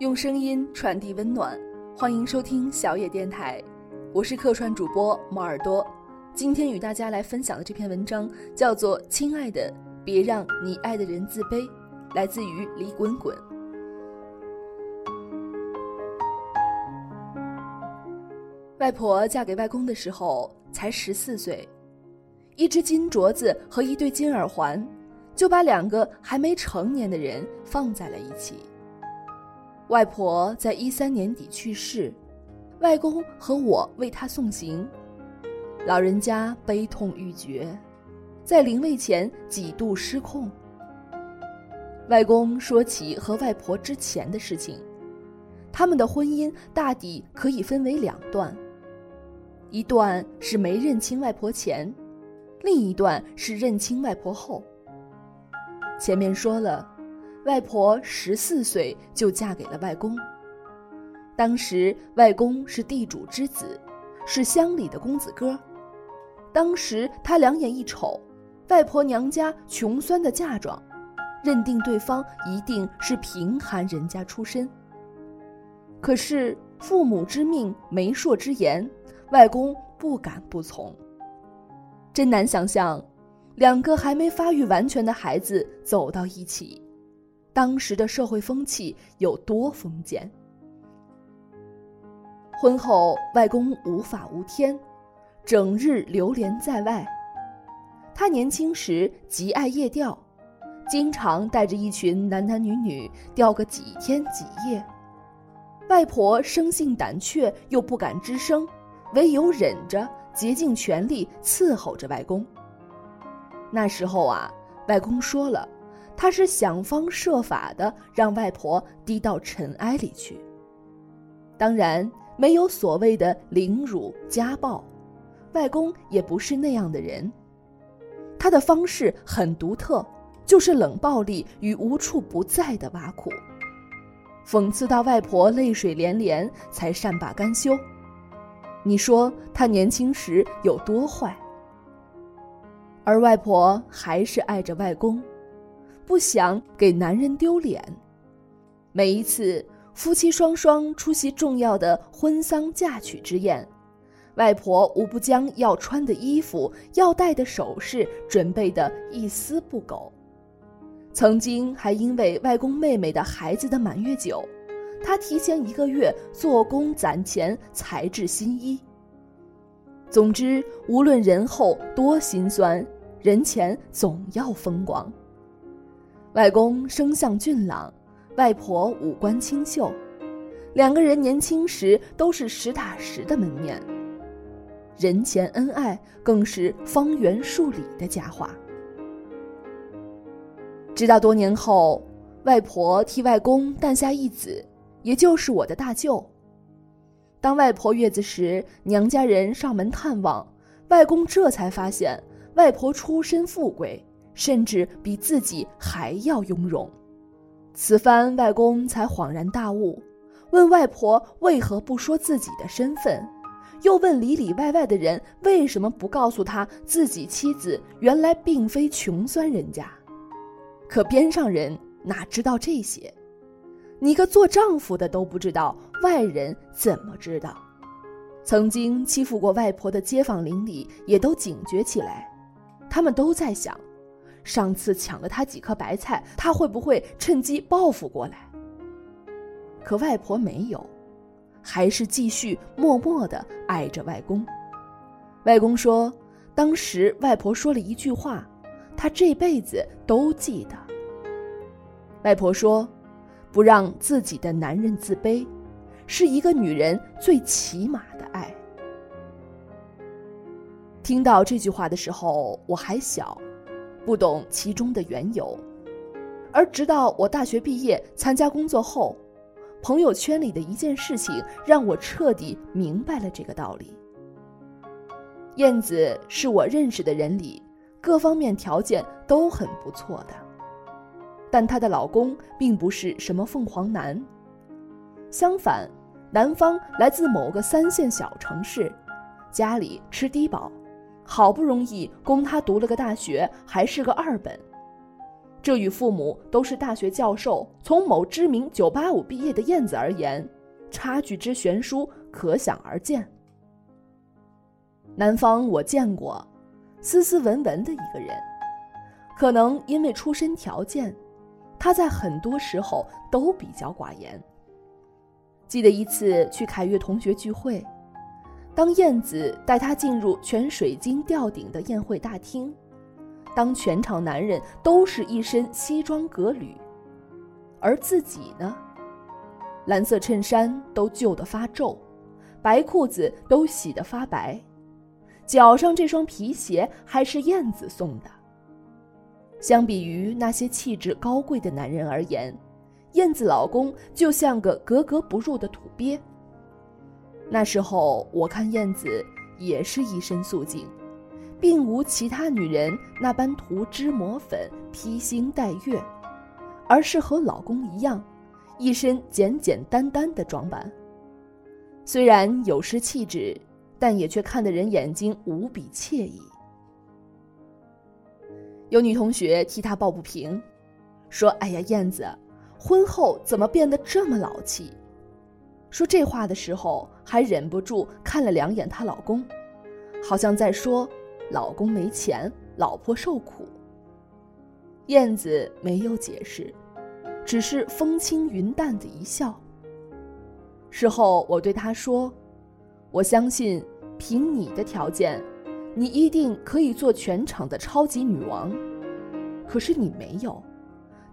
用声音传递温暖，欢迎收听小野电台，我是客串主播毛耳朵。今天与大家来分享的这篇文章叫做《亲爱的，别让你爱的人自卑》，来自于李滚滚。外婆嫁给外公的时候才十四岁，一只金镯子和一对金耳环，就把两个还没成年的人放在了一起。外婆在一三年底去世，外公和我为她送行，老人家悲痛欲绝，在灵位前几度失控。外公说起和外婆之前的事情，他们的婚姻大抵可以分为两段。一段是没认清外婆前，另一段是认清外婆后。前面说了，外婆十四岁就嫁给了外公。当时外公是地主之子，是乡里的公子哥。当时他两眼一瞅，外婆娘家穷酸的嫁妆，认定对方一定是贫寒人家出身。可是父母之命，媒妁之言。外公不敢不从。真难想象，两个还没发育完全的孩子走到一起，当时的社会风气有多封建。婚后，外公无法无天，整日流连在外。他年轻时极爱夜钓，经常带着一群男男女女钓个几天几夜。外婆生性胆怯，又不敢吱声。唯有忍着，竭尽全力伺候着外公。那时候啊，外公说了，他是想方设法的让外婆低到尘埃里去。当然，没有所谓的凌辱家暴，外公也不是那样的人。他的方式很独特，就是冷暴力与无处不在的挖苦，讽刺到外婆泪水连连，才善罢甘休。你说他年轻时有多坏？而外婆还是爱着外公，不想给男人丢脸。每一次夫妻双双出席重要的婚丧嫁娶之宴，外婆无不将要穿的衣服、要戴的首饰准备的一丝不苟。曾经还因为外公妹妹的孩子的满月酒。他提前一个月做工攒钱，裁制新衣。总之，无论人后多心酸，人前总要风光。外公生相俊朗，外婆五官清秀，两个人年轻时都是实打实的门面。人前恩爱，更是方圆数里的佳话。直到多年后，外婆替外公诞下一子。也就是我的大舅。当外婆月子时，娘家人上门探望，外公这才发现外婆出身富贵，甚至比自己还要雍容。此番外公才恍然大悟，问外婆为何不说自己的身份，又问里里外外的人为什么不告诉他自己妻子原来并非穷酸人家。可边上人哪知道这些？你个做丈夫的都不知道，外人怎么知道？曾经欺负过外婆的街坊邻里也都警觉起来，他们都在想，上次抢了他几颗白菜，他会不会趁机报复过来？可外婆没有，还是继续默默的爱着外公。外公说，当时外婆说了一句话，他这辈子都记得。外婆说。不让自己的男人自卑，是一个女人最起码的爱。听到这句话的时候，我还小，不懂其中的缘由。而直到我大学毕业参加工作后，朋友圈里的一件事情让我彻底明白了这个道理。燕子是我认识的人里，各方面条件都很不错的。但她的老公并不是什么凤凰男，相反，男方来自某个三线小城市，家里吃低保，好不容易供他读了个大学，还是个二本。这与父母都是大学教授、从某知名985毕业的燕子而言，差距之悬殊可想而知。南方我见过，斯斯文文的一个人，可能因为出身条件，他在很多时候都比较寡言。记得一次去凯悦同学聚会，当燕子带他进入全水晶吊顶的宴会大厅。当全场男人都是一身西装革履，而自己呢，蓝色衬衫都旧得发皱，白裤子都洗得发白，脚上这双皮鞋还是燕子送的。相比于那些气质高贵的男人而言，燕子老公就像个格格不入的土鳖。那时候我看燕子也是一身素净。并无其他女人那般涂脂抹粉、披星戴月，而是和老公一样，一身简简单单的装扮。虽然有失气质，但也却看得人眼睛无比惬意。有女同学替她抱不平，说：“哎呀，燕子，婚后怎么变得这么老气？”说这话的时候，还忍不住看了两眼她老公，好像在说。老公没钱，老婆受苦。燕子没有解释，只是风轻云淡的一笑。事后我对他说：“我相信，凭你的条件，你一定可以做全场的超级女王。可是你没有，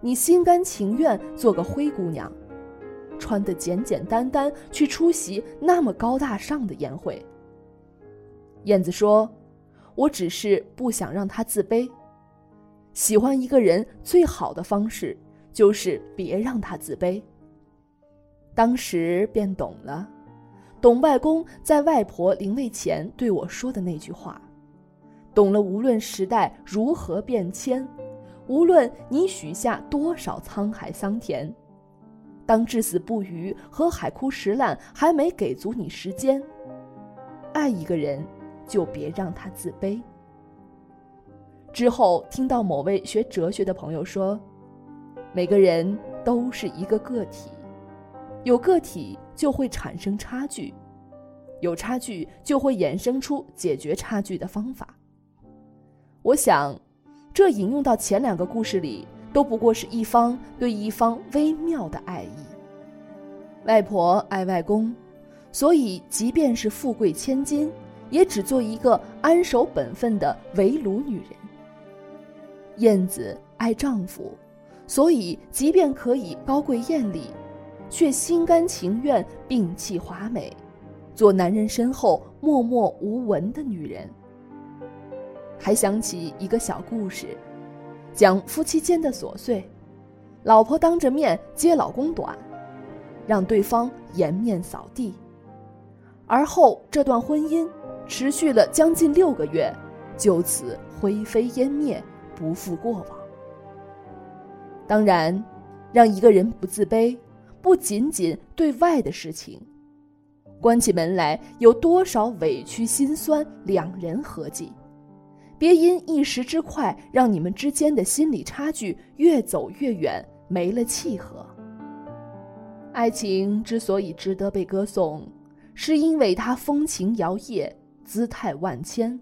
你心甘情愿做个灰姑娘，穿得简简单单去出席那么高大上的宴会。”燕子说。我只是不想让他自卑。喜欢一个人最好的方式，就是别让他自卑。当时便懂了，懂外公在外婆临位前对我说的那句话，懂了无论时代如何变迁，无论你许下多少沧海桑田，当至死不渝和海枯石烂还没给足你时间，爱一个人。就别让他自卑。之后听到某位学哲学的朋友说：“每个人都是一个个体，有个体就会产生差距，有差距就会衍生出解决差距的方法。”我想，这引用到前两个故事里，都不过是一方对一方微妙的爱意。外婆爱外公，所以即便是富贵千金。也只做一个安守本分的围炉女人。燕子爱丈夫，所以即便可以高贵艳丽，却心甘情愿摒弃华美，做男人身后默默无闻的女人。还想起一个小故事，讲夫妻间的琐碎，老婆当着面揭老公短，让对方颜面扫地，而后这段婚姻。持续了将近六个月，就此灰飞烟灭，不复过往。当然，让一个人不自卑，不仅仅对外的事情，关起门来有多少委屈心酸，两人合计。别因一时之快，让你们之间的心理差距越走越远，没了契合。爱情之所以值得被歌颂，是因为它风情摇曳。姿态万千，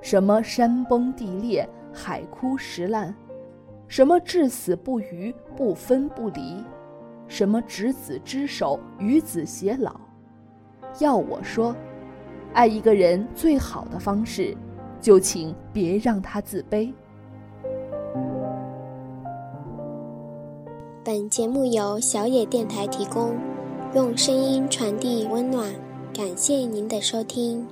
什么山崩地裂、海枯石烂，什么至死不渝、不分不离，什么执子之手、与子偕老。要我说，爱一个人最好的方式，就请别让他自卑。本节目由小野电台提供，用声音传递温暖，感谢您的收听。